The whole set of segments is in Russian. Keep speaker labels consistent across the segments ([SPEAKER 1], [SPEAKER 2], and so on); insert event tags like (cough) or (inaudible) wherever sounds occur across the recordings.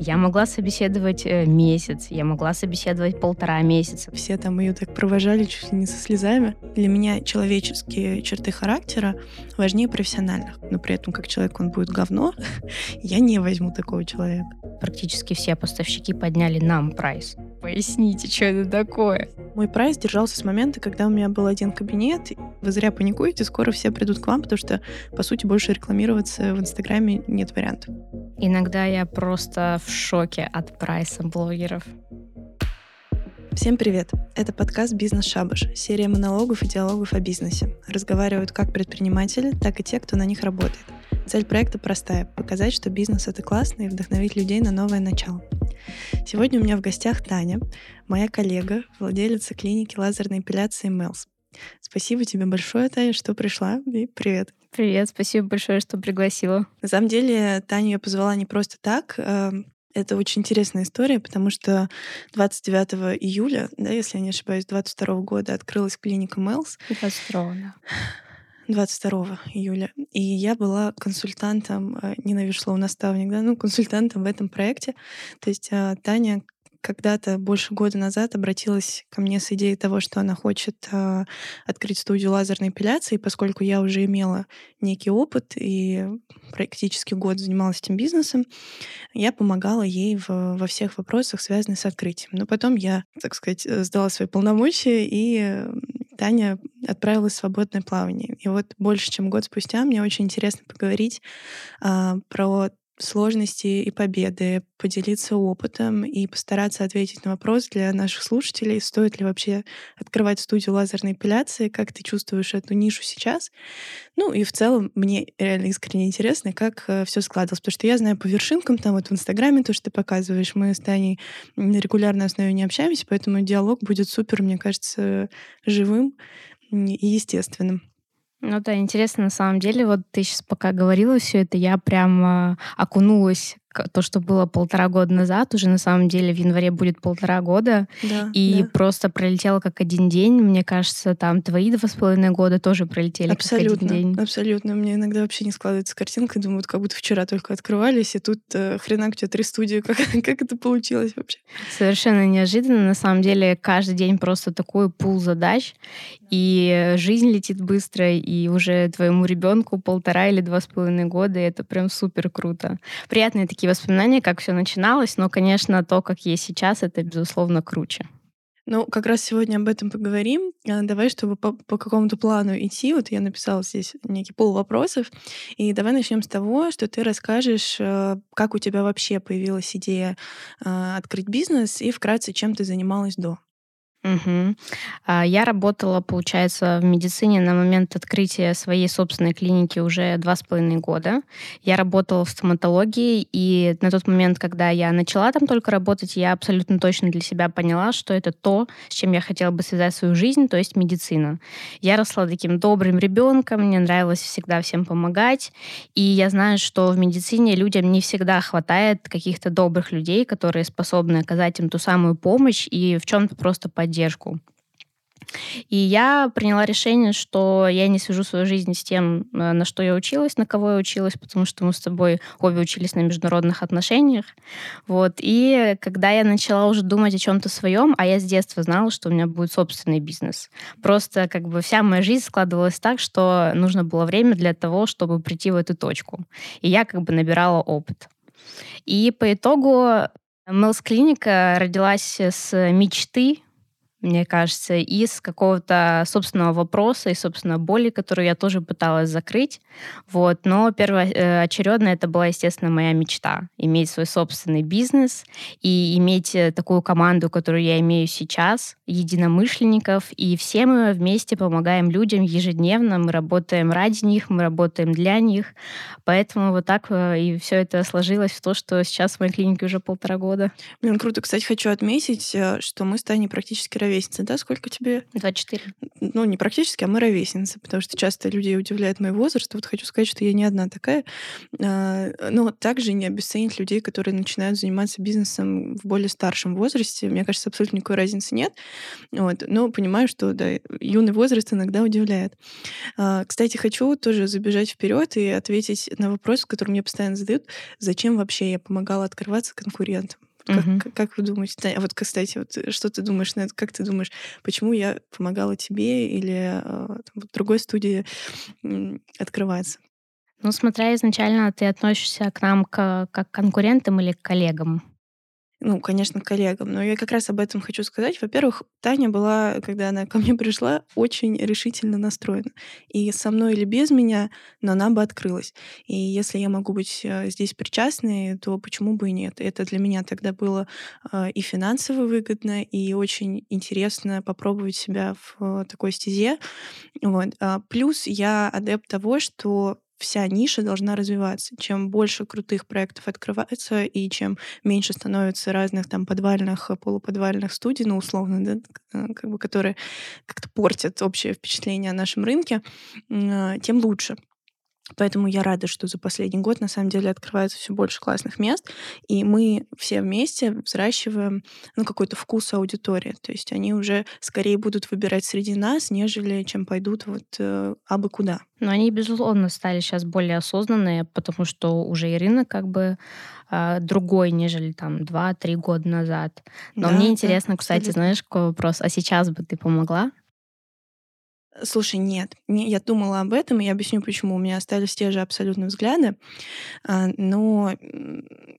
[SPEAKER 1] Я могла собеседовать э, месяц, я могла собеседовать полтора месяца.
[SPEAKER 2] Все там ее так провожали чуть ли не со слезами. Для меня человеческие черты характера важнее профессиональных. Но при этом, как человек, он будет говно, (laughs) я не возьму такого человека.
[SPEAKER 1] Практически все поставщики подняли нам прайс. Поясните, что это такое?
[SPEAKER 2] Мой прайс держался с момента, когда у меня был один кабинет. Вы зря паникуете, скоро все придут к вам, потому что, по сути, больше рекламироваться в Инстаграме нет вариантов.
[SPEAKER 1] Иногда я просто в шоке от прайса блогеров.
[SPEAKER 2] Всем привет! Это подкаст «Бизнес Шабаш», серия монологов и диалогов о бизнесе. Разговаривают как предприниматели, так и те, кто на них работает. Цель проекта простая — показать, что бизнес — это классно и вдохновить людей на новое начало. Сегодня у меня в гостях Таня, моя коллега, владелица клиники лазерной эпиляции Мелс. Спасибо тебе большое, Таня, что пришла, и привет.
[SPEAKER 1] Привет, спасибо большое, что пригласила.
[SPEAKER 2] На самом деле, Таню я позвала не просто так. Это очень интересная история, потому что 29 июля, да, если я не ошибаюсь, 22 года открылась клиника Мелс.
[SPEAKER 1] 22, да.
[SPEAKER 2] 22 июля. И я была консультантом, э, ненавижу слово наставник, да, ну, консультантом в этом проекте. То есть э, Таня когда-то больше года назад обратилась ко мне с идеей того, что она хочет э, открыть студию лазерной эпиляции, поскольку я уже имела некий опыт и практически год занималась этим бизнесом, я помогала ей в, во всех вопросах, связанных с открытием. Но потом я, так сказать, сдала свои полномочия, и Таня отправилась в свободное плавание. И вот больше чем год спустя мне очень интересно поговорить э, про сложности и победы, поделиться опытом и постараться ответить на вопрос для наших слушателей, стоит ли вообще открывать студию лазерной эпиляции, как ты чувствуешь эту нишу сейчас. Ну и в целом мне реально искренне интересно, как э, все складывалось, потому что я знаю по вершинкам, там вот в Инстаграме то, что ты показываешь, мы с Таней на регулярной основе не общаемся, поэтому диалог будет супер, мне кажется, живым и естественным.
[SPEAKER 1] Ну да, интересно на самом деле. Вот ты сейчас пока говорила все это, я прям окунулась то, что было полтора года назад, уже на самом деле в январе будет полтора года,
[SPEAKER 2] да,
[SPEAKER 1] и
[SPEAKER 2] да.
[SPEAKER 1] просто пролетело как один день. Мне кажется, там твои два с половиной года тоже пролетели
[SPEAKER 2] абсолютно,
[SPEAKER 1] как один день.
[SPEAKER 2] Абсолютно. Мне иногда вообще не складывается картинка, думаю, как будто вчера только открывались, и тут э, хренак у тебя три студии. (laughs) Как, как это получилось вообще?
[SPEAKER 1] Совершенно неожиданно. На самом деле каждый день просто такой пул задач, и жизнь летит быстро, и уже твоему ребенку полтора или два с половиной года, и это прям супер круто. Приятные такие воспоминания, как все начиналось, но, конечно, то, как есть сейчас, это, безусловно, круче.
[SPEAKER 2] Ну, как раз сегодня об этом поговорим. А, давай, чтобы по, по какому-то плану идти. Вот я написала здесь некий пол вопросов. И давай начнем с того, что ты расскажешь, э, как у тебя вообще появилась идея э, открыть бизнес и вкратце, чем ты занималась до.
[SPEAKER 1] Угу. Я работала, получается, в медицине на момент открытия своей собственной клиники уже два с половиной года. Я работала в стоматологии, и на тот момент, когда я начала там только работать, я абсолютно точно для себя поняла, что это то, с чем я хотела бы связать свою жизнь, то есть медицина. Я росла таким добрым ребенком, мне нравилось всегда всем помогать, и я знаю, что в медицине людям не всегда хватает каких-то добрых людей, которые способны оказать им ту самую помощь и в чем-то просто поддерживать поддержку. И я приняла решение, что я не свяжу свою жизнь с тем, э, на что я училась, на кого я училась, потому что мы с тобой обе учились на международных отношениях. Вот. И когда я начала уже думать о чем-то своем, а я с детства знала, что у меня будет собственный бизнес. Просто как бы вся моя жизнь складывалась так, что нужно было время для того, чтобы прийти в эту точку. И я как бы набирала опыт. И по итогу Мелс Клиника родилась с мечты мне кажется, из какого-то собственного вопроса и, собственно, боли, которую я тоже пыталась закрыть. Вот. Но первоочередно это была, естественно, моя мечта. Иметь свой собственный бизнес и иметь э, такую команду, которую я имею сейчас, единомышленников. И все мы вместе помогаем людям ежедневно. Мы работаем ради них, мы работаем для них. Поэтому вот так э, и все это сложилось в то, что сейчас в моей клинике уже полтора года.
[SPEAKER 2] Блин, круто. Кстати, хочу отметить, э, что мы с Таней практически ровесница, да? Сколько тебе?
[SPEAKER 1] 24.
[SPEAKER 2] Ну, не практически, а мы ровесницы, потому что часто людей удивляет мой возраст. Вот хочу сказать, что я не одна такая. А, но также не обесценить людей, которые начинают заниматься бизнесом в более старшем возрасте. Мне кажется, абсолютно никакой разницы нет. Вот. Но понимаю, что да, юный возраст иногда удивляет. А, кстати, хочу тоже забежать вперед и ответить на вопрос, который мне постоянно задают. Зачем вообще я помогала открываться конкурентам? Как, угу. как, как вы думаете? Да, вот, кстати, вот э, что ты думаешь на это? Как ты думаешь, почему я помогала тебе или э, там, другой студии открываться?
[SPEAKER 1] Ну, смотря изначально ты относишься к нам к, как к конкурентам или к коллегам?
[SPEAKER 2] Ну, конечно, коллегам. Но я как раз об этом хочу сказать. Во-первых, Таня была, когда она ко мне пришла, очень решительно настроена. И со мной или без меня, но она бы открылась. И если я могу быть э, здесь причастной, то почему бы и нет? Это для меня тогда было э, и финансово выгодно, и очень интересно попробовать себя в такой стезе. Вот. А плюс я адепт того, что вся ниша должна развиваться. Чем больше крутых проектов открывается, и чем меньше становится разных там подвальных, полуподвальных студий, ну, условно, да, э, как бы, которые как-то портят общее впечатление о нашем рынке, а, тем лучше. Поэтому я рада, что за последний год на самом деле открывается все больше классных мест, и мы все вместе взращиваем ну, какой-то вкус аудитории. То есть они уже скорее будут выбирать среди нас, нежели чем пойдут вот э, абы куда.
[SPEAKER 1] Но они, безусловно, стали сейчас более осознанные, потому что уже и рынок как бы э, другой, нежели там 2-3 года назад. Но да, мне интересно, да, кстати, абсолютно. знаешь, какой вопрос? А сейчас бы ты помогла?
[SPEAKER 2] Слушай, нет. Не, я думала об этом, и я объясню, почему. У меня остались те же абсолютно взгляды. А, но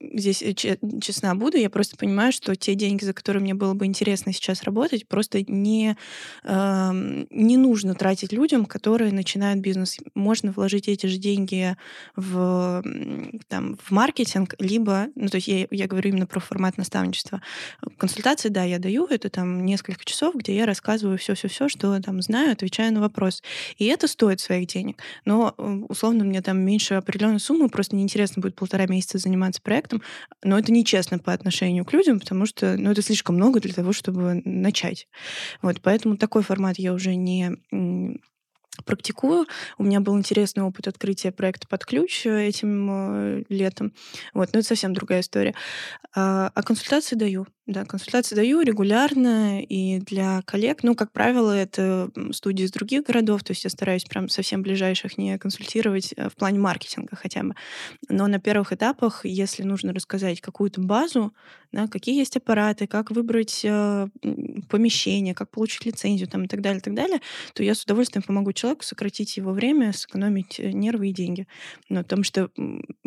[SPEAKER 2] здесь э, честна буду, я просто понимаю, что те деньги, за которые мне было бы интересно сейчас работать, просто не, не нужно тратить людям, которые начинают бизнес. Можно вложить эти же деньги в, там, в маркетинг, либо, ну, то есть я, я говорю именно про формат наставничества. Консультации, да, я даю, это там несколько часов, где я рассказываю все-все-все, что там знаю, отвечаю отвечаю на вопрос. И это стоит своих денег. Но, условно, мне там меньше определенной суммы, просто неинтересно будет полтора месяца заниматься проектом, но это нечестно по отношению к людям, потому что ну, это слишком много для того, чтобы начать. Вот, поэтому такой формат я уже не практикую. У меня был интересный опыт открытия проекта под ключ э, этим э, летом. Вот, но это совсем другая история. А, а консультации даю. Да, консультации даю регулярно и для коллег. Ну, как правило, это студии из других городов, то есть я стараюсь прям совсем ближайших не консультировать э, в плане маркетинга хотя бы. Но на первых этапах, если нужно рассказать какую-то базу, да, какие есть аппараты, как выбрать э, помещение, как получить лицензию там, и так далее, и так далее, то я с удовольствием помогу человеку сократить его время, сэкономить э, нервы и деньги. Ну, потому что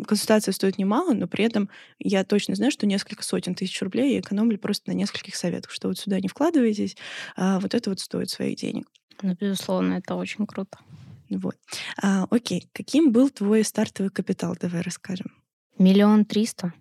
[SPEAKER 2] консультация стоит немало, но при этом я точно знаю, что несколько сотен тысяч рублей я экономлю сэкономили просто на нескольких советах, что вот сюда не вкладывайтесь, а вот это вот стоит своих денег.
[SPEAKER 1] Ну, безусловно, это очень круто.
[SPEAKER 2] Вот. А, окей, каким был твой стартовый капитал? Давай расскажем.
[SPEAKER 1] Миллион триста.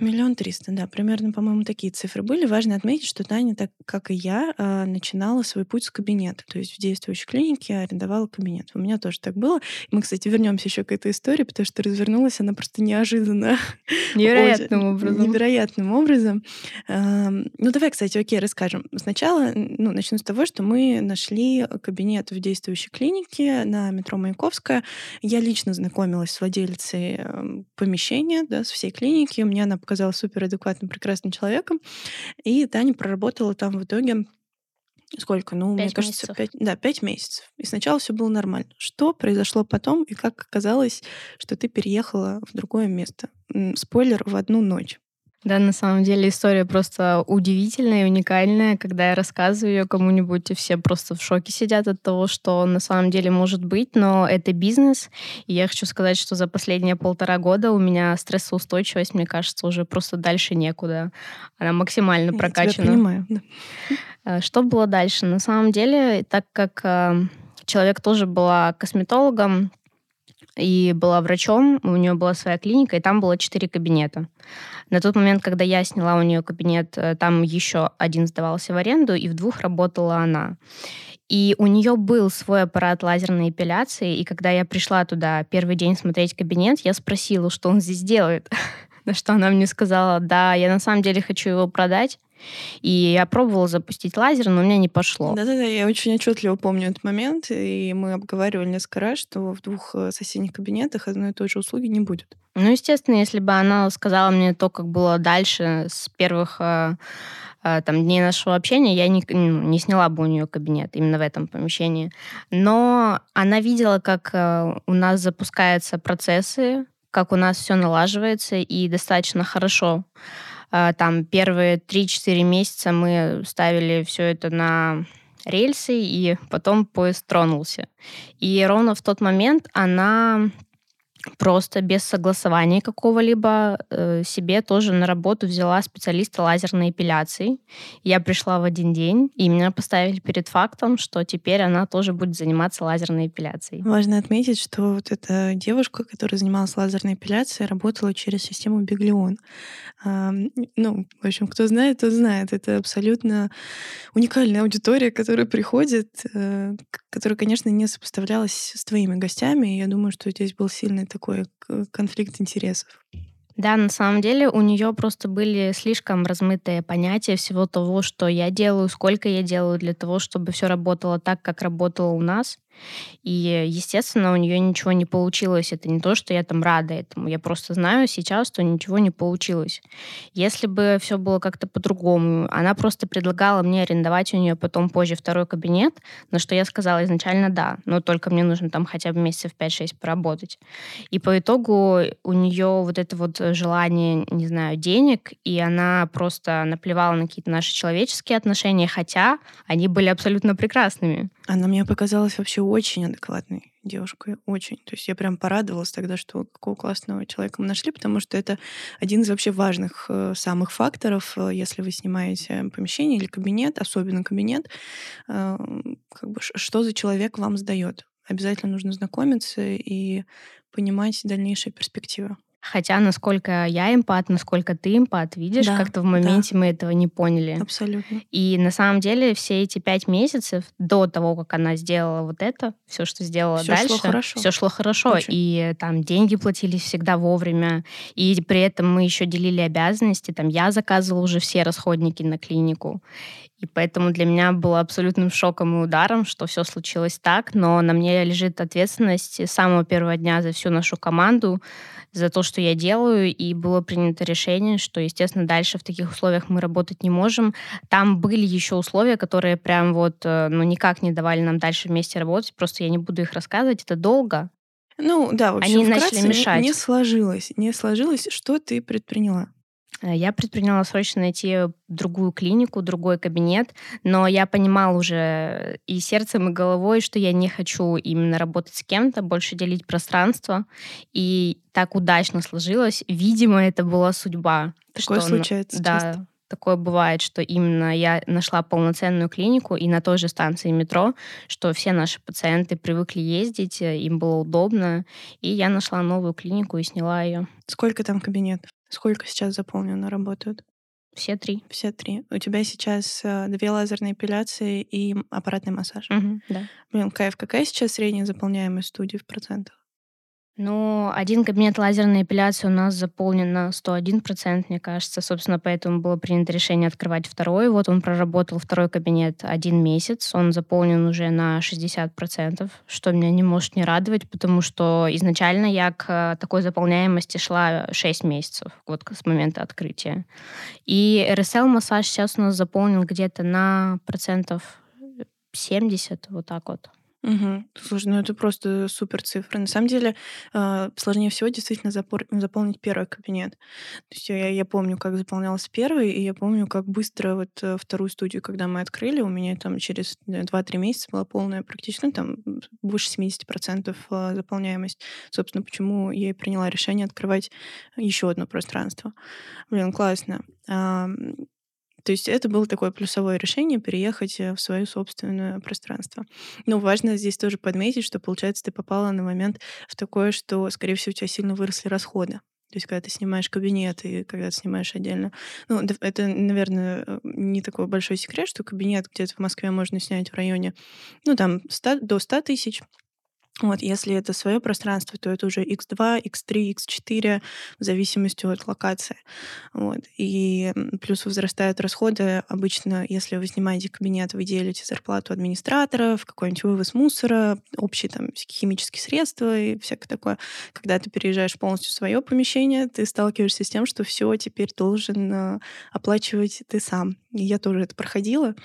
[SPEAKER 2] Миллион триста, да, примерно, по-моему, такие цифры были. Важно отметить, что Таня, так как и я, а, начинала свой путь с кабинета. То есть в действующей клинике арендовала кабинет. У меня тоже так было. Мы, кстати, вернемся еще к этой истории, потому что развернулась она просто неожиданно. (laughs)
[SPEAKER 1] Невероятным образом.
[SPEAKER 2] Невероятным образом. Ну, давай, кстати, окей, расскажем. Сначала, ну, начну с того, что мы нашли кабинет в действующей клинике на метро Маяковская. Я лично знакомилась с владельцей помещения, да, с всей клиники. Мне она показалась супер адекватным, прекрасным человеком. И Таня проработала там в итоге сколько? Ну,
[SPEAKER 1] пять
[SPEAKER 2] мне кажется, пять, да, пять месяцев. И сначала все было нормально. Что произошло потом, и как оказалось, что ты переехала в другое место? Спойлер, в одну ночь.
[SPEAKER 1] Да, на самом деле история просто удивительная и уникальная. Когда я рассказываю ее кому-нибудь, и все просто в шоке сидят от того, что на самом деле может быть, но это бизнес. И я хочу сказать, что за последние полтора года у меня стрессоустойчивость, мне кажется, уже просто дальше некуда. Она максимально я прокачана.
[SPEAKER 2] Тебя понимаю. Да.
[SPEAKER 1] Э, что было дальше? На самом деле, так как э, человек тоже была косметологом, и была врачом, у нее была своя клиника, и там было четыре кабинета. На тот момент, когда я сняла у нее кабинет, э, там еще один сдавался в аренду, и в двух работала она. И у нее был свой аппарат лазерной эпиляции, и когда я пришла туда первый день смотреть кабинет, я спросила, что он здесь делает. (laughs) На что она мне сказала, да, я на самом деле хочу его продать. И я пробовала запустить лазер, но у меня не пошло.
[SPEAKER 2] Да-да-да, я очень отчетливо помню этот момент, и мы обговаривали несколько раз, что в двух э, соседних кабинетах одной и той же услуги не будет.
[SPEAKER 1] Ну, естественно, если бы она сказала мне то, как было дальше с первых э, э, там, дней нашего общения, я не, ну, не сняла бы у нее кабинет именно в этом помещении. Но она видела, как у нас запускаются процессы, как у нас все налаживается и достаточно хорошо. А, там первые 3-4 месяца мы ставили все это на рельсы, и потом поезд тронулся. И ровно в тот момент она просто без согласования какого-либо э, себе тоже на работу взяла специалиста лазерной эпиляции. Я пришла в один день, и меня поставили перед фактом, что теперь она тоже будет заниматься лазерной эпиляцией.
[SPEAKER 2] Важно отметить, что вот эта девушка, которая занималась лазерной эпиляцией, работала через систему Биглион. А, ну, в общем, кто знает, тот знает. Это абсолютно уникальная аудитория, которая приходит, э, которая, конечно, не сопоставлялась с твоими гостями. Я думаю, что здесь был сильный такой конфликт интересов.
[SPEAKER 1] Да, на самом деле у нее просто были слишком размытые понятия всего того, что я делаю, сколько я делаю для того, чтобы все работало так, как работало у нас. И, естественно, у нее ничего не получилось. Это не то, что я там рада этому. Я просто знаю сейчас, что ничего не получилось. Если бы все было как-то по-другому, она просто предлагала мне арендовать у нее потом позже второй кабинет, на что я сказала изначально да, но только мне нужно там хотя бы месяцев 5-6 поработать. И по итогу у нее вот это вот желание, не знаю, денег, и она просто наплевала на какие-то наши человеческие отношения, хотя они были абсолютно прекрасными.
[SPEAKER 2] Она мне показалась вообще очень адекватной девушкой, очень. То есть я прям порадовалась тогда, что какого классного человека мы нашли, потому что это один из вообще важных э, самых факторов, э, если вы снимаете помещение или кабинет, особенно кабинет, э, как бы что за человек вам сдает. Обязательно нужно знакомиться и понимать дальнейшие перспективы.
[SPEAKER 1] Хотя, насколько я эмпат, насколько ты эмпат, видишь, да, как-то в моменте да. мы этого не поняли.
[SPEAKER 2] Абсолютно.
[SPEAKER 1] И на самом деле все эти пять месяцев до того, как она сделала вот это, все, что сделала
[SPEAKER 2] всё
[SPEAKER 1] дальше,
[SPEAKER 2] шло хорошо.
[SPEAKER 1] все шло хорошо. Очень. И там деньги платились всегда вовремя. И при этом мы еще делили обязанности. Там я заказывала уже все расходники на клинику. И поэтому для меня было абсолютным шоком и ударом, что все случилось так, но на мне лежит ответственность с самого первого дня за всю нашу команду, за то, что я делаю, и было принято решение, что, естественно, дальше в таких условиях мы работать не можем. Там были еще условия, которые прям вот, э, ну, никак не давали нам дальше вместе работать, просто я не буду их рассказывать, это долго.
[SPEAKER 2] Ну, да, в общем, Они начали мешать. Не, не сложилось. Не сложилось. Что ты предприняла?
[SPEAKER 1] Э, я предприняла срочно найти другую клинику, другой кабинет, но я понимала уже и сердцем, и головой, что я не хочу именно работать с кем-то, больше делить пространство. И так удачно сложилось. Видимо, это была судьба.
[SPEAKER 2] Такое что, случается
[SPEAKER 1] Да,
[SPEAKER 2] часто.
[SPEAKER 1] такое бывает, что именно я нашла полноценную клинику и на той же станции метро, что все наши пациенты привыкли ездить, э, им было удобно, и я нашла новую клинику и сняла ее.
[SPEAKER 2] Сколько там кабинетов? Сколько сейчас заполнено работают?
[SPEAKER 1] Все три.
[SPEAKER 2] Все три. У тебя сейчас э, две лазерные эпиляции и аппаратный массаж.
[SPEAKER 1] Угу, да.
[SPEAKER 2] Блин, кайф. Какая сейчас средняя заполняемость студии в процентах?
[SPEAKER 1] Ну, один кабинет лазерной эпиляции у нас заполнен на 101%, мне кажется. Собственно, поэтому было принято решение открывать второй. Вот он проработал второй кабинет один месяц. Он заполнен уже на 60%, что меня не может не радовать, потому что изначально я к такой заполняемости шла 6 месяцев, вот с момента открытия. И РСЛ-массаж сейчас у нас заполнен где-то на процентов 70, вот так вот.
[SPEAKER 2] Угу. Слушай, ну это просто супер цифры. На самом деле э, сложнее всего действительно запор- заполнить первый кабинет. То есть я, я помню, как заполнялся первый, и я помню, как быстро вот э, вторую студию, когда мы открыли, у меня там через 2-3 месяца была полная практически, там больше 70% э, заполняемость. Собственно, почему я и приняла решение открывать еще одно пространство. Блин, классно. То есть это было такое плюсовое решение переехать э, в свое собственное пространство. Но важно здесь тоже подметить, что, получается, ты попала на момент в такое, что, скорее всего, у тебя сильно выросли расходы. То есть, когда ты снимаешь кабинет и когда ты снимаешь отдельно. Ну, это, наверное, э, не такой большой секрет, что кабинет где-то в Москве можно снять в районе, ну, там, 100, до 100 тысяч, Вот, если это свое пространство, то это уже X2, X3, X4, в зависимости от локации. Вот. И плюс возрастают расходы. Обычно, если вы снимаете кабинет, вы делите зарплату администраторов, какой-нибудь вывоз мусора, общие там химические средства и всякое такое. Когда ты переезжаешь полностью в свое помещение, ты сталкиваешься с тем, что все теперь должен э, оплачивать ты сам. И я тоже это проходила.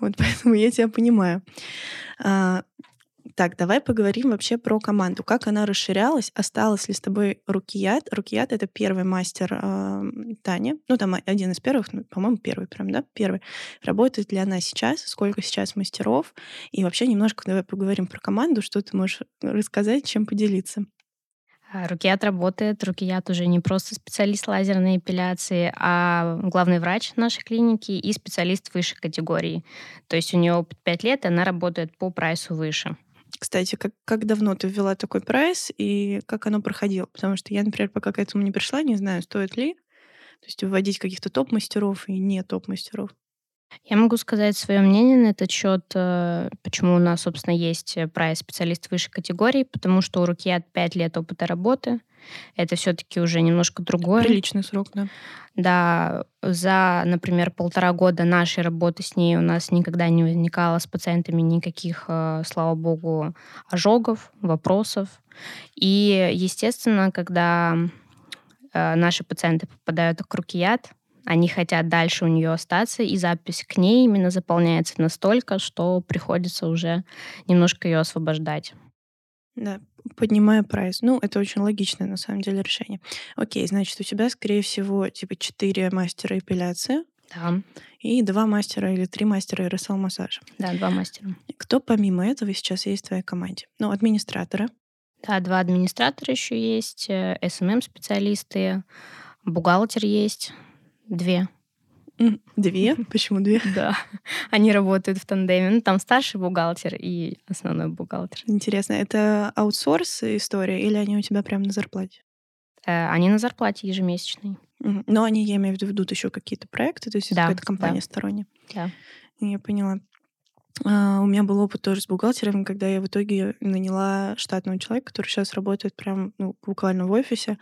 [SPEAKER 2] Вот (laughs) поэтому я тебя понимаю. А, так, давай поговорим вообще про команду. Как она расширялась? Осталась ли с тобой Рукият? Рукият — это первый мастер э, Таня. Ну, там один из первых, ну, по-моему, первый прям, да? Первый. Работает ли она сейчас? Сколько сейчас мастеров? И вообще немножко давай поговорим про команду. Что ты можешь рассказать, чем поделиться?
[SPEAKER 1] А, Рукият работает. Рукият уже не просто специалист лазерной эпиляции, а главный врач нашей клиники и специалист высшей категории. То есть у нее опыт 5 лет, и она работает по прайсу выше.
[SPEAKER 2] Кстати, как, как давно ты ввела такой прайс и как оно проходило? Потому что я, например, пока к этому не пришла, не знаю, стоит ли. То есть вводить каких-то топ-мастеров и не топ-мастеров.
[SPEAKER 1] Я могу сказать свое мнение на этот счет, э, почему у нас, собственно, есть э, прайс специалист высшей категории, потому что у Рукият 5 лет опыта работы. Это все-таки уже немножко другое.
[SPEAKER 2] Приличный срок, да.
[SPEAKER 1] Да, за, например, полтора года нашей работы с ней у нас никогда не возникало с пациентами никаких, э, слава богу, ожогов, вопросов. И, естественно, когда наши пациенты попадают к Рукият, они хотят дальше у нее остаться, и запись к ней именно заполняется настолько, что приходится уже немножко ее освобождать.
[SPEAKER 2] Да, поднимая прайс. Ну, это очень логичное, на самом деле, решение. Окей, значит, у тебя, скорее всего, типа четыре мастера эпиляции.
[SPEAKER 1] Да.
[SPEAKER 2] И два мастера или три мастера РСЛ массажа.
[SPEAKER 1] Да, два мастера.
[SPEAKER 2] Кто помимо этого сейчас есть в твоей команде? Ну, администратора.
[SPEAKER 1] Да, два администратора еще есть, э, эм бухгалтер есть, Две.
[SPEAKER 2] Две? Почему две?
[SPEAKER 1] Да. (laughs) Они работают в тандеме. Ну, там старший бухгалтер и основной бухгалтер.
[SPEAKER 2] Интересно, это аутсорс история или они у тебя прямо на зарплате?
[SPEAKER 1] Э, они на зарплате ежемесячной.
[SPEAKER 2] Но они, я имею в виду, ведут еще какие-то проекты, то есть да, это какая-то компания да. сторонняя.
[SPEAKER 1] Да.
[SPEAKER 2] Я поняла. А, у меня был опыт тоже с бухгалтером, когда я в итоге наняла штатного человека, который сейчас работает прям ну, буквально в офисе.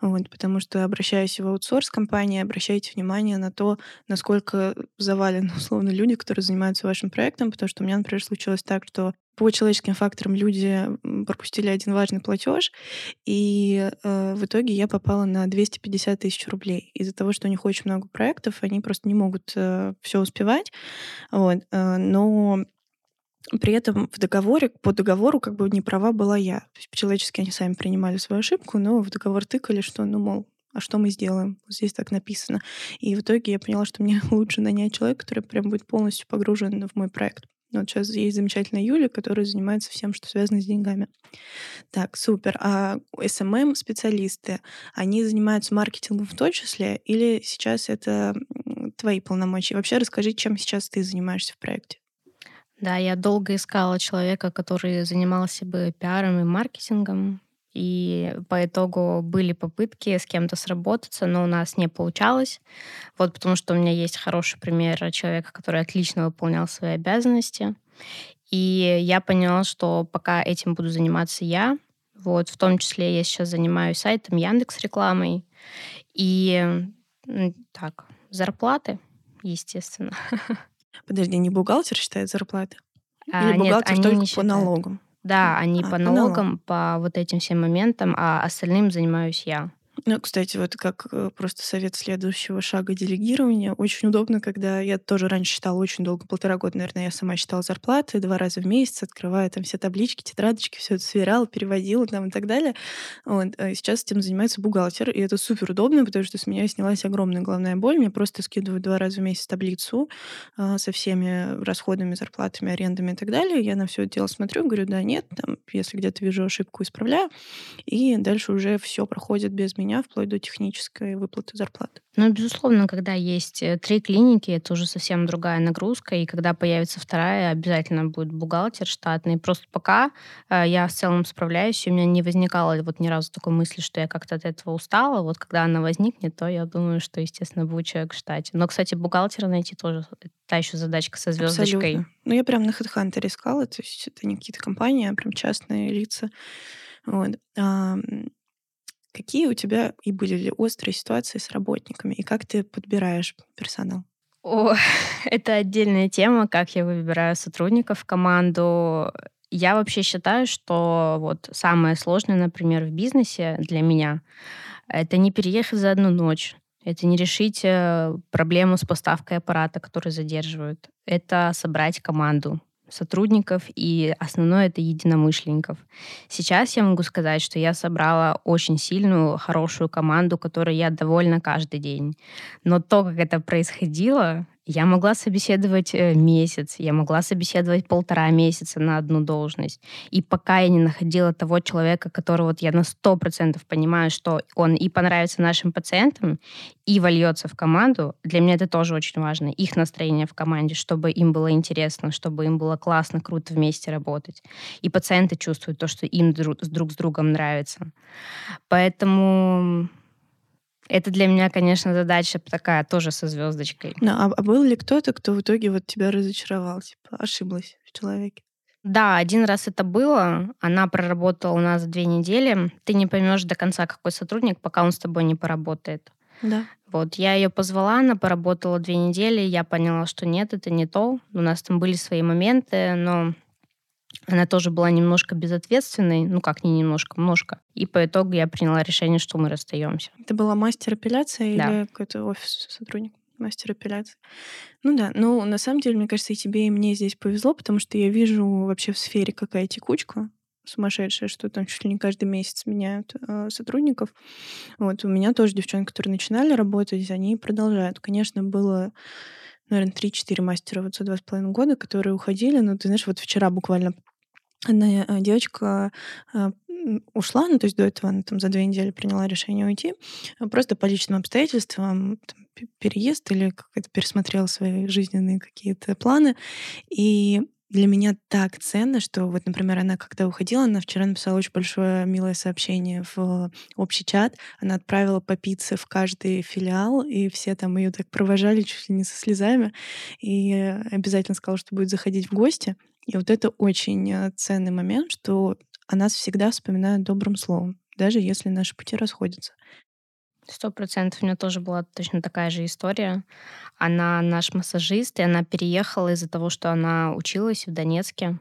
[SPEAKER 2] Вот, потому что, обращаясь в аутсорс-компании, обращайте внимание на то, насколько завалены, (laughs) условно, люди, которые занимаются вашим проектом, потому что у меня, например, случилось так, что по человеческим факторам люди пропустили один важный платеж, и э, в итоге я попала на 250 тысяч рублей. Из-за того, что у них очень много проектов, они просто не могут э, все успевать. Вот. Э, но при этом в договоре, по договору как бы не права была я. То есть по-человечески они сами принимали свою ошибку, но в договор тыкали, что, ну, мол, а что мы сделаем? Здесь так написано. И в итоге я поняла, что мне (laughs) лучше нанять человека, который прям будет полностью погружен в мой проект. Вот сейчас есть замечательная Юля, которая занимается всем, что связано с деньгами. Так, супер. А SMM-специалисты, они занимаются маркетингом в том числе, или сейчас это твои полномочия? Вообще расскажи, чем сейчас ты занимаешься в проекте.
[SPEAKER 1] Да, я долго искала человека, который занимался бы пиаром и маркетингом. И по итогу были попытки с кем-то сработаться, но у нас не получалось. Вот потому что у меня есть хороший пример человека, который отлично выполнял свои обязанности. И я поняла, что пока этим буду заниматься я, вот, в том числе я сейчас занимаюсь сайтом Яндекс рекламой. И так, зарплаты, естественно. (laughs)
[SPEAKER 2] Подожди, не бухгалтер считает зарплаты? А, Или бухгалтер нет, только по налогам?
[SPEAKER 1] Да, они а, по налогам, по вот этим всем моментам, а остальным занимаюсь я.
[SPEAKER 2] Ну, кстати, вот как э, просто совет следующего шага делегирования. Очень удобно, когда я тоже раньше считала очень долго, полтора года, наверное, я сама считала зарплаты два раза в месяц, открывая там все таблички, тетрадочки, все это сверяла, переводила там и так далее. Вот. А сейчас этим занимается бухгалтер, и это супер удобно, потому что с меня снялась огромная головная боль. Мне просто скидывают два раза в месяц таблицу а, со всеми расходами, зарплатами, арендами и так далее. Я на все это дело смотрю, говорю, да, нет, там, если где-то вижу ошибку, исправляю, и дальше уже все проходит без меня фигня, вплоть до технической выплаты зарплаты.
[SPEAKER 1] Ну, безусловно, когда есть э, три клиники, это уже совсем другая нагрузка, и когда появится вторая, обязательно будет бухгалтер штатный. Просто пока э, я в целом справляюсь, и у меня не возникало вот ни разу такой мысли, что я как-то от этого устала. Вот когда она возникнет, то я думаю, что, естественно, будет человек в штате. Но, кстати, бухгалтера найти тоже та еще задачка со звездочкой.
[SPEAKER 2] Абсолютно. Ну, я прям на HeadHunter искала, то есть это не какие-то компании, а прям частные лица. Вот. Какие у тебя и были ли острые ситуации с работниками, и как ты подбираешь персонал?
[SPEAKER 1] О, (laughs) это отдельная тема, как я выбираю сотрудников в команду. Я вообще считаю, что вот самое сложное, например, в бизнесе для меня, это не переехать за одну ночь. Это не решить э, проблему с поставкой аппарата, который задерживают. Это собрать команду сотрудников, и основное это единомышленников. Сейчас я могу сказать, что я собрала очень сильную, хорошую команду, которой я довольна каждый день. Но то, как это происходило, я могла собеседовать э, месяц, я могла собеседовать полтора месяца на одну должность. И пока я не находила того человека, которого вот я на сто процентов понимаю, что он и понравится нашим пациентам, и вольется в команду, для меня это тоже очень важно. Их настроение в команде, чтобы им было интересно, чтобы им было классно, круто вместе работать. И пациенты чувствуют то, что им друг с другом нравится. Поэтому это для меня, конечно, задача такая тоже со звездочкой.
[SPEAKER 2] Ну, а, а был ли кто-то, кто в итоге вот тебя разочаровал, типа ошиблась в человеке?
[SPEAKER 1] Да, один раз это было. Она проработала у нас две недели. Ты не поймешь до конца, какой сотрудник, пока он с тобой не поработает.
[SPEAKER 2] Да.
[SPEAKER 1] Вот, я ее позвала, она поработала две недели, я поняла, что нет, это не то. У нас там были свои моменты, но она тоже была немножко безответственной, ну как не немножко, немножко. И по итогу я приняла решение, что мы расстаемся.
[SPEAKER 2] Это была мастер апелляция да. или какой-то офис сотрудник? Мастер апелляции. Ну да, ну на самом деле, мне кажется, и тебе, и мне здесь повезло, потому что я вижу вообще в сфере какая текучка сумасшедшая, что там чуть ли не каждый месяц меняют э, сотрудников. Вот у меня тоже девчонки, которые начинали работать, они продолжают. Конечно, было наверное, 3-4 мастера вот за два с половиной года, которые уходили. Но ты знаешь, вот вчера буквально одна э, девочка э, ушла, ну, то есть до этого она там за две недели приняла решение уйти, э, просто по личным обстоятельствам, там, переезд или как-то пересмотрела свои жизненные какие-то планы. И для меня так ценно, что вот, например, она когда уходила, она вчера написала очень большое милое сообщение в общий чат. Она отправила по пицце в каждый филиал, и все там ее так провожали чуть ли не со слезами. И обязательно сказала, что будет заходить в гости. И вот это очень э, ценный момент, что о нас всегда вспоминают добрым словом, даже если наши пути расходятся.
[SPEAKER 1] Сто процентов. У меня тоже была точно такая же история. Она наш массажист, и она переехала из-за того, что она училась в Донецке.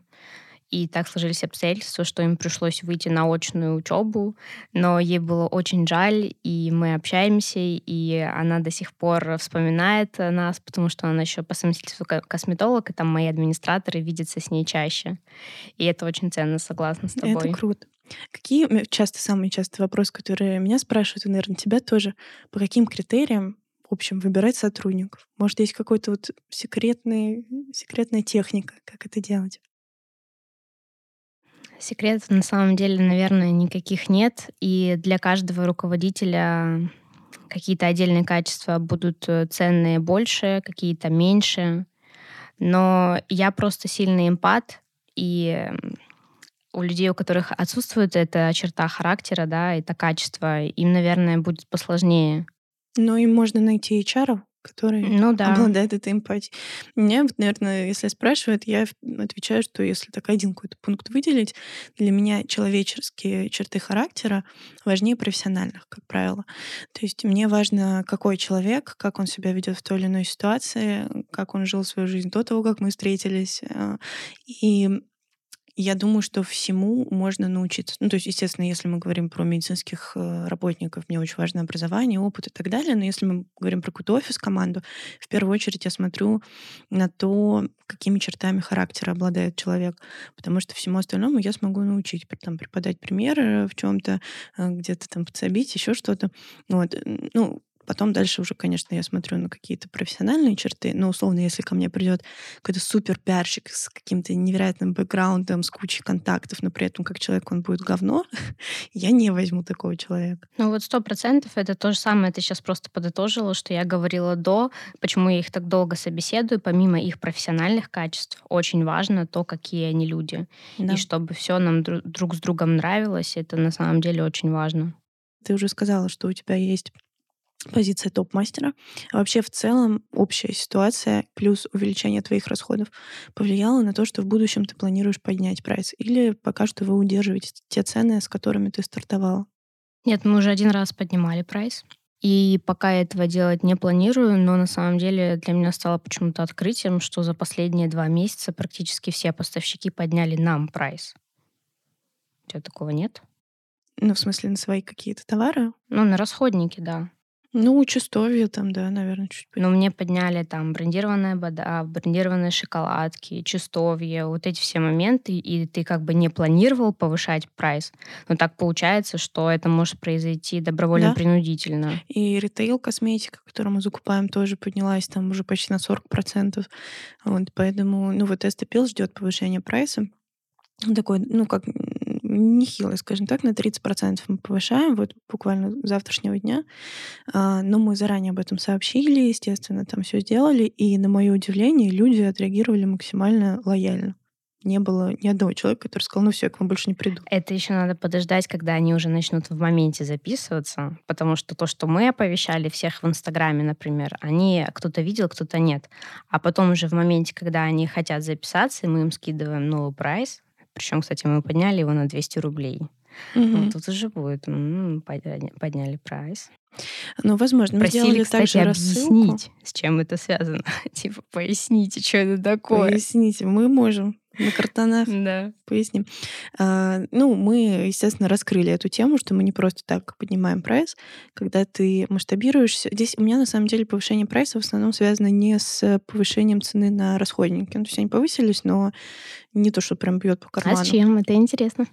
[SPEAKER 1] И так сложились обстоятельства, что им пришлось выйти на очную учебу, но ей было очень жаль, и мы общаемся, и она до сих пор вспоминает нас, потому что она еще по совместительству косметолог, и там мои администраторы видятся с ней чаще. И это очень ценно, согласна с тобой.
[SPEAKER 2] Это круто. Какие часто, самый частый вопрос, который меня спрашивают, и, наверное, тебя тоже, по каким критериям в общем, выбирать сотрудников? Может, есть какой-то вот секретный, секретная техника, как это делать?
[SPEAKER 1] Секретов на самом деле, наверное, никаких нет. И для каждого руководителя какие-то отдельные качества будут э, ценные больше, какие-то меньше. Но я просто сильный эмпат, и у людей, у которых отсутствует эта черта характера, да, это качество, им, наверное, будет посложнее.
[SPEAKER 2] Но им можно найти HR, который
[SPEAKER 1] ну, да.
[SPEAKER 2] обладает этой эмпатией. Меня, вот, наверное, если спрашивают, я отвечаю, что если так один какой-то пункт выделить, для меня человеческие черты характера важнее профессиональных, как правило. То есть мне важно, какой человек, как он себя ведет в той или иной ситуации, как он жил свою жизнь до того, как мы встретились. Э, и я думаю, что всему можно научиться. Ну, то есть, естественно, если мы говорим про медицинских э, работников, мне очень важно образование, опыт и так далее. Но если мы говорим про какую-то офис-команду, в первую очередь я смотрю на то, какими чертами характера обладает человек. Потому что всему остальному я смогу научить, там, преподать примеры в чем-то, э, где-то там подсобить, еще что-то. Вот. Ну, Потом дальше уже, конечно, я смотрю на какие-то профессиональные черты. Но, условно, если ко мне придет какой-то супер пиарщик с каким-то невероятным бэкграундом, с кучей контактов, но при этом как человек он будет говно, (laughs) я не возьму такого человека.
[SPEAKER 1] Ну вот сто процентов это то же самое. Ты сейчас просто подытожила, что я говорила до, почему я их так долго собеседую. Помимо их профессиональных качеств, очень важно то, какие они люди. Да. И чтобы все нам друг с другом нравилось, это на самом деле очень важно.
[SPEAKER 2] Ты уже сказала, что у тебя есть позиция топ-мастера. А вообще в целом общая ситуация плюс увеличение твоих расходов повлияла на то, что в будущем ты планируешь поднять прайс? Или пока что вы удерживаете те цены, с которыми ты стартовала?
[SPEAKER 1] Нет, мы уже один раз поднимали прайс. И пока я этого делать не планирую, но на самом деле для меня стало почему-то открытием, что за последние два месяца практически все поставщики подняли нам прайс. У тебя такого нет?
[SPEAKER 2] Ну, в смысле, на свои какие-то товары?
[SPEAKER 1] Ну, на расходники, да.
[SPEAKER 2] Ну, чистовье там, да, наверное, чуть
[SPEAKER 1] Но мне подняли там брендированная вода, брендированные шоколадки, чистовье, вот эти все моменты, и ты как бы не планировал повышать прайс, но так получается, что это может произойти добровольно-принудительно.
[SPEAKER 2] И ритейл косметика, которую мы закупаем, тоже поднялась там уже почти на 40%. Вот, поэтому, ну, вот Эстепил ждет повышения прайса. Такой, ну, как нехило, скажем так, на 30% мы повышаем вот буквально завтрашнего дня. А, но мы заранее об этом сообщили, естественно, там все сделали, и на мое удивление люди отреагировали максимально лояльно не было ни одного человека, который сказал, ну все, я к вам больше не приду.
[SPEAKER 1] Это еще надо подождать, когда они уже начнут в моменте записываться, потому что то, что мы оповещали всех в Инстаграме, например, они кто-то видел, кто-то нет. А потом уже в моменте, когда они хотят записаться, и мы им скидываем новый прайс, причем, кстати, мы подняли его на 200 рублей. Угу. Вот тут уже будет. М-м, подняли прайс.
[SPEAKER 2] Ну, возможно, мы Просили, сделали кстати, также
[SPEAKER 1] объяснить, с чем это связано. (laughs) типа, поясните, что это такое.
[SPEAKER 2] Поясните, мы можем на картонах.
[SPEAKER 1] Да.
[SPEAKER 2] Поясним. А, ну, мы, естественно, раскрыли эту тему, что мы не просто так поднимаем прайс. Когда ты масштабируешься... Здесь у меня, на самом деле, повышение прайса в основном связано не с повышением цены на расходники. Ну, то есть они повысились, но не то, что прям бьет по карману.
[SPEAKER 1] А с чем? Это интересно.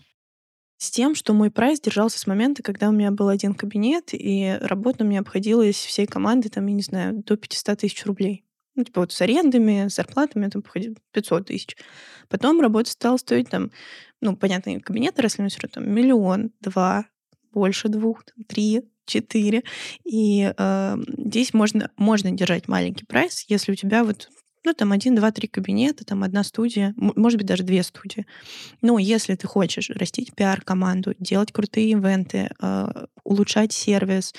[SPEAKER 2] С тем, что мой прайс держался с момента, когда у меня был один кабинет, и работа мне обходилась всей командой, там, я не знаю, до 500 тысяч рублей. Ну, типа вот с арендами, с зарплатами там походило 500 тысяч. Потом работа стала стоить там, ну, понятно, кабинеты росли, но все равно там миллион, два, больше двух, там, три, четыре. И э, здесь можно, можно держать маленький прайс, если у тебя вот ну, там один, два, три кабинета, там одна студия, может быть, даже две студии. Но если ты хочешь растить пиар-команду, делать крутые ивенты, э, улучшать сервис,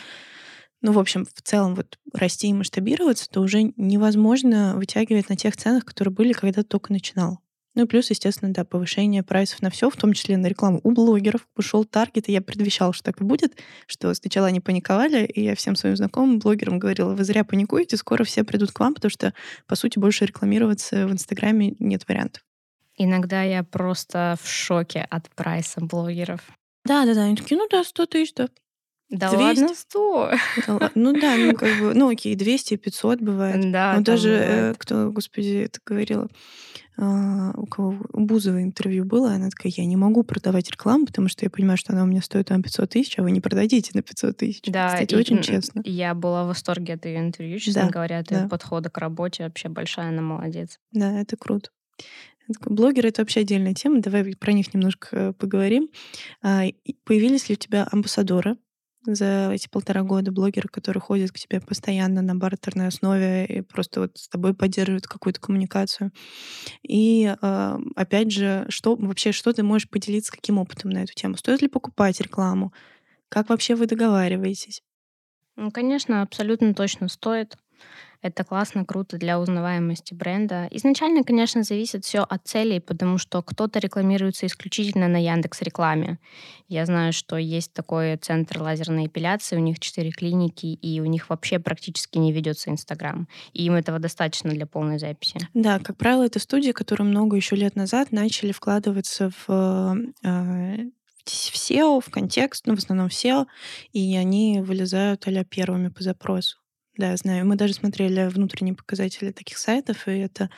[SPEAKER 2] ну, в общем, в целом вот расти и масштабироваться, то уже невозможно вытягивать на тех ценах, которые были, когда ты только начинал. Ну и плюс, естественно, да, повышение прайсов на все, в том числе на рекламу у блогеров. Ушел таргет, и я предвещала, что так и будет, что сначала они паниковали, и я всем своим знакомым блогерам говорила, вы зря паникуете, скоро все придут к вам, потому что, по сути, больше рекламироваться в Инстаграме нет вариантов.
[SPEAKER 1] Иногда я просто в шоке от прайса блогеров.
[SPEAKER 2] Да-да-да, они такие, ну да, 100 тысяч, да.
[SPEAKER 1] Да 200? ладно, 100.
[SPEAKER 2] Да, ну да, ну как бы, ну окей, 200 500 бывает.
[SPEAKER 1] Да,
[SPEAKER 2] ну даже, э, кто, господи, это говорила, а, у кого у Бузовой интервью было, она такая, я не могу продавать рекламу, потому что я понимаю, что она у меня стоит там 500 тысяч, а вы не продадите на 500 тысяч. Да, Кстати, и, очень честно.
[SPEAKER 1] Я была в восторге от ее интервью, честно да, говоря, от да. ее подхода к работе. Вообще большая она молодец.
[SPEAKER 2] Да, это круто. Блогеры — это вообще отдельная тема, давай про них немножко э, поговорим. А, появились ли у тебя амбассадоры? За эти полтора года блогеры, которые ходят к тебе постоянно на бартерной основе и просто вот с тобой поддерживают какую-то коммуникацию. И э, опять же, что вообще, что ты можешь поделиться, каким опытом на эту тему? Стоит ли покупать рекламу? Как вообще вы договариваетесь?
[SPEAKER 1] Ну, конечно, абсолютно точно стоит. Это классно, круто для узнаваемости бренда. Изначально, конечно, зависит все от целей, потому что кто-то рекламируется исключительно на Яндекс рекламе. Я знаю, что есть такой центр лазерной эпиляции, у них четыре клиники, и у них вообще практически не ведется Инстаграм. И им этого достаточно для полной записи.
[SPEAKER 2] Да, как правило, это студии, которые много еще лет назад начали вкладываться в э, в SEO, в контекст, ну, в основном в SEO, и они вылезают а первыми по запросу. Да, знаю. Мы даже смотрели внутренние показатели таких сайтов, и это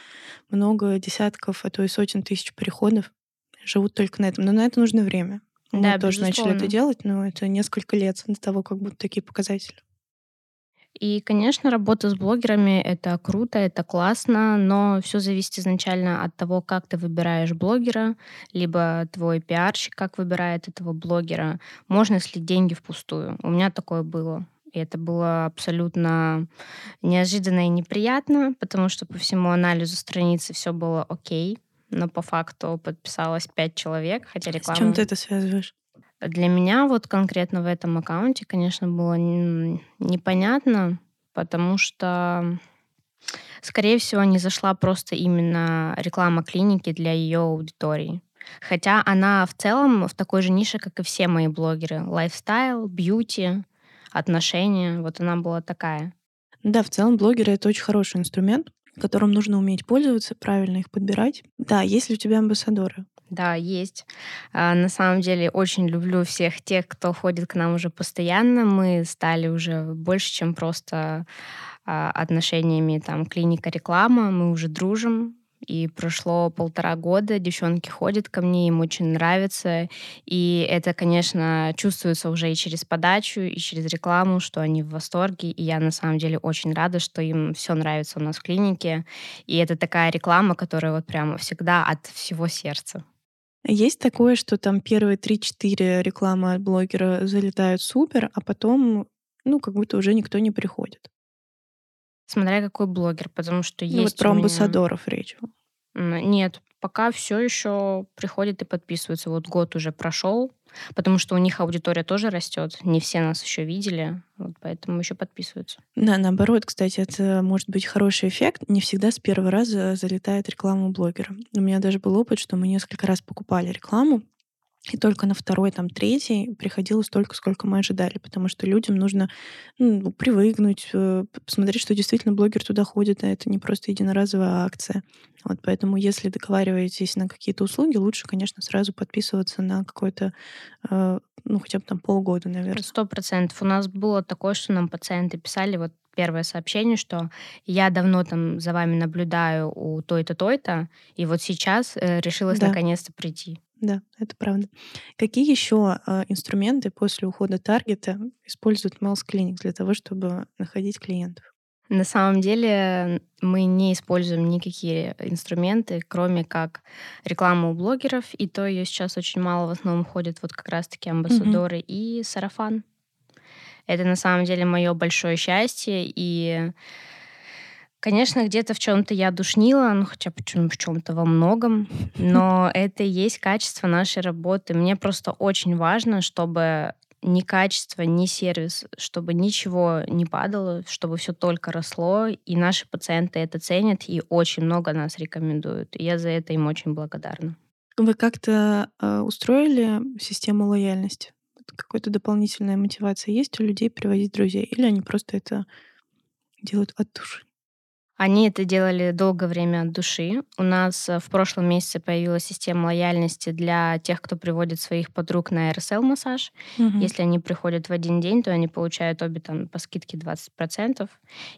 [SPEAKER 2] много десятков, а то и сотен тысяч переходов живут только на этом. Но на это нужно время. Мы да, тоже безусловно. начали это делать, но это несколько лет до того, как будут такие показатели.
[SPEAKER 1] И, конечно, работа с блогерами- это круто, это классно, но все зависит изначально от того, как ты выбираешь блогера, либо твой пиарщик как выбирает этого блогера. Можно слить деньги впустую. У меня такое было. И это было абсолютно неожиданно и неприятно, потому что по всему анализу страницы все было окей, но по факту подписалось 5 человек, хотя
[SPEAKER 2] С чем ты
[SPEAKER 1] реклама
[SPEAKER 2] это связываешь?
[SPEAKER 1] для меня вот конкретно в этом аккаунте, конечно, было непонятно, потому что, скорее всего, не зашла просто именно реклама клиники для ее аудитории. Хотя она в целом в такой же нише, как и все мои блогеры. Lifestyle, beauty, отношения. Вот она была такая.
[SPEAKER 2] Да, в целом блогеры— это очень хороший инструмент, которым нужно уметь пользоваться, правильно их подбирать. Да, есть ли у тебя амбассадоры?
[SPEAKER 1] Да, есть. А, на самом деле очень люблю всех тех, кто ходит к нам уже постоянно. Мы стали уже больше, чем просто а, отношениями там клиника-реклама. Мы уже дружим. И прошло полтора года, девчонки ходят ко мне, им очень нравится. И это, конечно, чувствуется уже и через подачу, и через рекламу, что они в восторге. И я на самом деле очень рада, что им все нравится у нас в клинике. И это такая реклама, которая вот прямо всегда от всего сердца.
[SPEAKER 2] Есть такое, что там первые три-четыре рекламы от блогера залетают супер, а потом, ну, как будто уже никто не приходит.
[SPEAKER 1] Смотря какой блогер, потому что
[SPEAKER 2] Ну, вот
[SPEAKER 1] есть у
[SPEAKER 2] про
[SPEAKER 1] меня
[SPEAKER 2] амбассадоров речь.
[SPEAKER 1] Нет, пока все еще приходят и подписываются. Вот год уже прошел, потому что у них аудитория тоже растет. Не все нас еще видели, вот поэтому еще подписываются.
[SPEAKER 2] Да, наоборот, кстати, это может быть хороший эффект. Не всегда с первого раза залетает реклама блогера. У меня даже был опыт, что мы несколько раз покупали рекламу, и только на второй, там, третий приходило столько, сколько мы ожидали, потому что людям нужно ну, привыкнуть, э, посмотреть, что действительно блогер туда ходит, а это не просто единоразовая акция. Вот поэтому, если договариваетесь на какие-то услуги, лучше, конечно, сразу подписываться на какой-то, э, ну, хотя бы там полгода, наверное.
[SPEAKER 1] Сто процентов. У нас было такое, что нам пациенты писали, вот первое сообщение, что я давно там за вами наблюдаю у той-то, той-то, и вот сейчас э, решилась
[SPEAKER 2] Да.
[SPEAKER 1] наконец-то прийти.
[SPEAKER 2] Да, это правда. Какие еще а, инструменты после ухода таргета использует Mel's Clinic для того, чтобы находить клиентов?
[SPEAKER 1] На самом деле мы не используем никакие инструменты, кроме как рекламу у блогеров, и то ее сейчас очень мало, в основном ходят вот как раз-таки амбассадоры и сарафан. Это на самом деле мое большое счастье, и, конечно, где-то в чем-то я душнила, ну хотя почему в чем-то во многом, но (laughs) это и есть качество нашей работы. Мне просто очень важно, чтобы ни качество, ни сервис, чтобы ничего не падало, чтобы все только росло, и наши пациенты это ценят и очень много нас рекомендуют. И я за это им очень благодарна.
[SPEAKER 2] Вы как-то а, устроили систему лояльности? Какая-то дополнительная мотивация есть у людей приводить друзей? Или они просто это делают от души?
[SPEAKER 1] Они это делали долгое время от души. У нас э, в прошлом месяце появилась система лояльности для тех, кто приводит своих подруг на РСЛ-массаж.
[SPEAKER 2] Мгм.
[SPEAKER 1] Если они приходят в один день, то они получают обе там по скидке 20%.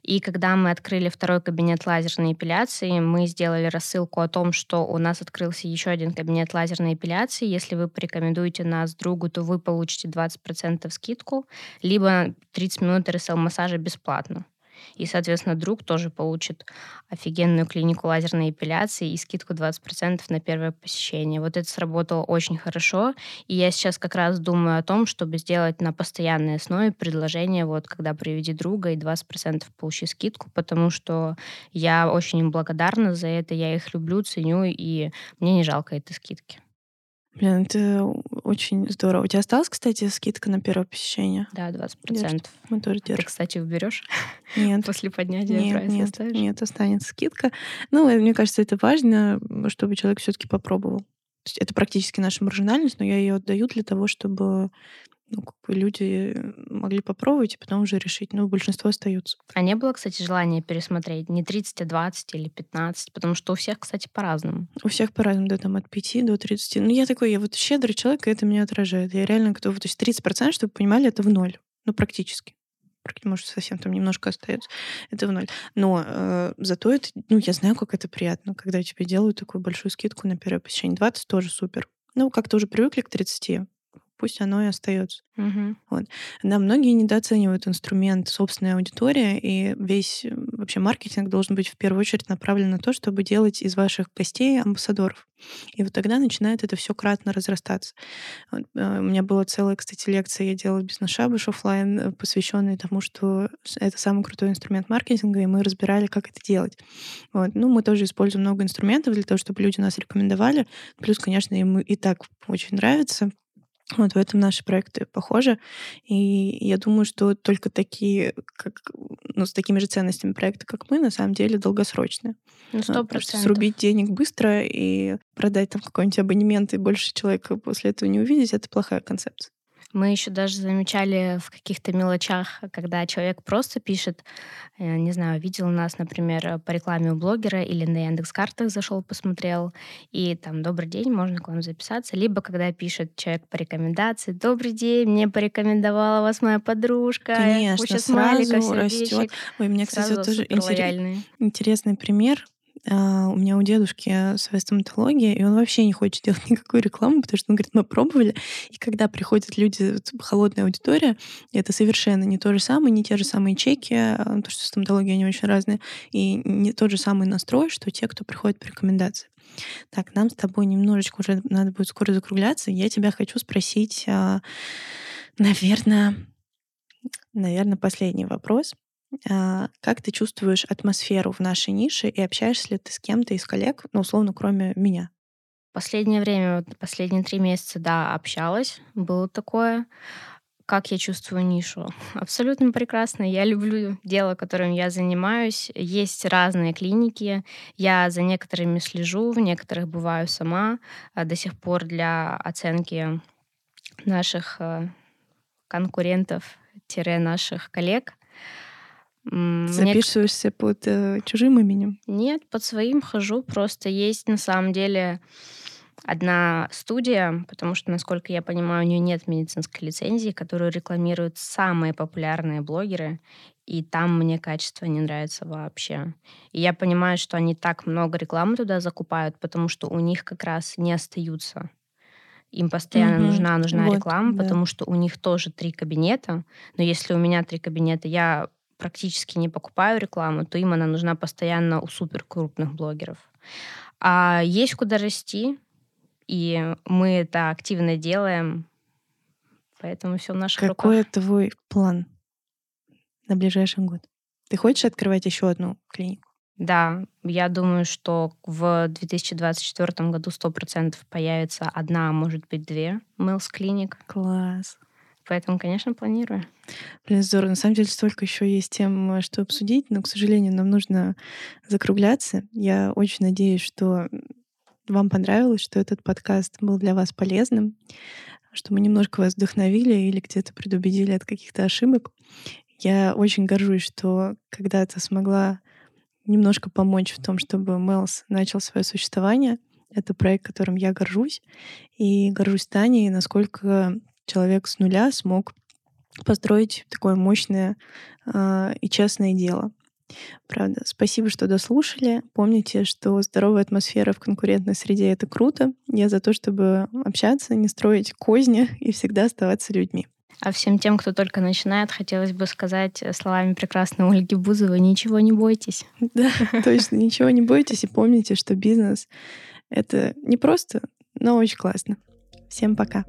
[SPEAKER 1] И когда мы открыли второй кабинет лазерной эпиляции, мы сделали рассылку о том, что у нас открылся еще один кабинет лазерной эпиляции. Если вы порекомендуете нас другу, то вы получите 20% скидку, либо 30 минут РСЛ-массажа бесплатно. И, соответственно, друг тоже получит офигенную клинику лазерной эпиляции и скидку 20% на первое посещение. Вот это сработало очень хорошо. И я сейчас как раз думаю о том, чтобы сделать на постоянной основе предложение, вот когда приведи друга и 20% получи скидку, потому что я очень им благодарна за это, я их люблю, ценю, и мне не жалко этой скидки.
[SPEAKER 2] Блин, это очень здорово. У тебя осталась, кстати, скидка на первое посещение?
[SPEAKER 1] Да, 20%.
[SPEAKER 2] Мы тоже
[SPEAKER 1] Ты,
[SPEAKER 2] держим.
[SPEAKER 1] кстати, уберешь (laughs)
[SPEAKER 2] Нет.
[SPEAKER 1] после поднятия
[SPEAKER 2] Нет,
[SPEAKER 1] прайса
[SPEAKER 2] нет,
[SPEAKER 1] оставишь?
[SPEAKER 2] нет, останется скидка. Ну, э, мне кажется, это важно, чтобы человек все-таки попробовал. Это практически наша маржинальность, но я ее отдаю для того, чтобы ну, как бы люди могли попробовать и потом уже решить. Ну, большинство остаются.
[SPEAKER 1] А не было, кстати, желания пересмотреть не 30, а 20 или 15? Потому что у всех, кстати, по-разному.
[SPEAKER 2] У всех по-разному, да, там от 5 до 30. Ну, я такой, я вот щедрый человек, и это меня отражает. Я реально готова. То есть 30%, чтобы вы понимали, это в ноль. Ну, практически. Практи- Может, совсем там немножко остается. Это в ноль. Но э, зато это, ну, я знаю, как это приятно, когда тебе делают такую большую скидку на первое посещение. 20 тоже супер. Ну, как-то уже привыкли к 30. Пусть оно и остается.
[SPEAKER 1] Мгм.
[SPEAKER 2] Вот. Да, многие недооценивают инструмент собственная аудитория, и весь э, вообще маркетинг должен быть в первую очередь направлен на то, чтобы делать из ваших гостей амбассадоров. И вот тогда начинает это все кратно разрастаться. Вот, э, у меня была целая, кстати, лекция, я делала бизнес-шабаш оффлайн, э, посвященная тому, что это самый крутой инструмент маркетинга, и мы разбирали, как это делать. Вот. Ну, мы тоже используем много инструментов для того, чтобы люди нас рекомендовали. Плюс, конечно, им и так очень нравится. Вот в этом наши проекты похожи. И я думаю, что только такие, как, ну, с такими же ценностями проекты, как мы, на самом деле долгосрочные.
[SPEAKER 1] Ну,
[SPEAKER 2] Вот,
[SPEAKER 1] сто
[SPEAKER 2] Потому что
[SPEAKER 1] процентов.
[SPEAKER 2] срубить денег быстро и продать там какой-нибудь абонемент, и больше человека после этого не увидеть, это плохая концепция.
[SPEAKER 1] Мы еще даже замечали в каких-то мелочах, когда человек просто пишет, э, не знаю, видел нас, например, по рекламе у блогера или на Яндекс.Картах зашел, посмотрел, и там «Добрый день, можно к вам записаться?» Либо когда пишет человек по рекомендации «Добрый день, мне порекомендовала вас моя подружка,
[SPEAKER 2] Конечно,
[SPEAKER 1] куча смайликов,
[SPEAKER 2] сразу растет.
[SPEAKER 1] сердечек».
[SPEAKER 2] Ой, меня, кстати, вот тоже интерес- интересный пример. А, У меня у дедушки своя стоматология, и он вообще не хочет делать (laughs) никакую рекламу, потому что он говорит, мы пробовали, и когда приходят люди, вот холодная аудитория, это совершенно не то же самое, не те же самые чеки, а, потому что стоматология, они очень разные, и не тот же самый настрой, что те, кто приходит по рекомендации. Так, нам с тобой немножечко уже надо будет скоро закругляться. Я тебя хочу спросить, наверное, наверное, последний вопрос. А, Как ты чувствуешь атмосферу в нашей нише и общаешься ли ты с кем-то из коллег, ну, условно, кроме меня?
[SPEAKER 1] Последнее время, последние три месяца, да, общалась, было такое. Как я чувствую нишу? (laughs) Абсолютно прекрасно. Я люблю дело, которым я занимаюсь. Есть разные клиники. Я за некоторыми слежу, в некоторых бываю сама. А До сих пор для оценки наших э, конкурентов-наших коллег.
[SPEAKER 2] Ты
[SPEAKER 1] мне
[SPEAKER 2] записываешься под э, чужим именем?
[SPEAKER 1] нет, под своим хожу. Просто есть на самом деле одна студия, потому что, насколько я понимаю, у нее нет медицинской лицензии, которую рекламируют самые популярные блогеры, и там мне качество не нравится вообще. И я понимаю, что они так много рекламы туда закупают, потому что у них как раз не остаются. Им постоянно
[SPEAKER 2] Мгм.
[SPEAKER 1] нужна, нужна
[SPEAKER 2] Вот,
[SPEAKER 1] реклама,
[SPEAKER 2] да.
[SPEAKER 1] потому что у них тоже три кабинета. Но если у меня три кабинета, я практически не покупаю рекламу, то им она нужна постоянно у супер крупных блогеров. А есть куда расти, и мы это активно делаем, поэтому все в наших
[SPEAKER 2] Какой
[SPEAKER 1] руках.
[SPEAKER 2] твой план на ближайший год? Ты хочешь открывать еще одну клинику?
[SPEAKER 1] Да, я думаю, что в 2024 году 100% появится одна, а может быть две Мэлс клиник.
[SPEAKER 2] Класс.
[SPEAKER 1] Поэтому, конечно, планирую.
[SPEAKER 2] Блин, здорово. На самом деле столько еще есть тем, э, что обсудить, но, к сожалению, нам нужно закругляться. Я очень надеюсь, что вам понравилось, что этот подкаст был для вас полезным, что мы немножко вас вдохновили или где-то предубедили от каких-то ошибок. Я очень горжусь, что когда-то смогла немножко помочь в том, чтобы Мелс начал свое существование. Это проект, которым я горжусь. И горжусь Таней, насколько человек с нуля смог построить такое мощное а, и честное дело. Правда. Спасибо, что дослушали. Помните, что здоровая атмосфера в конкурентной среде — это круто. Я за то, чтобы общаться, не строить козни и всегда оставаться людьми.
[SPEAKER 1] А всем тем, кто только начинает, хотелось бы сказать э, словами прекрасной Ольги Бузовой, ничего не бойтесь. (laughs)
[SPEAKER 2] Да, точно. Ничего не бойтесь и помните, что бизнес — это не просто, но очень классно. Всем пока.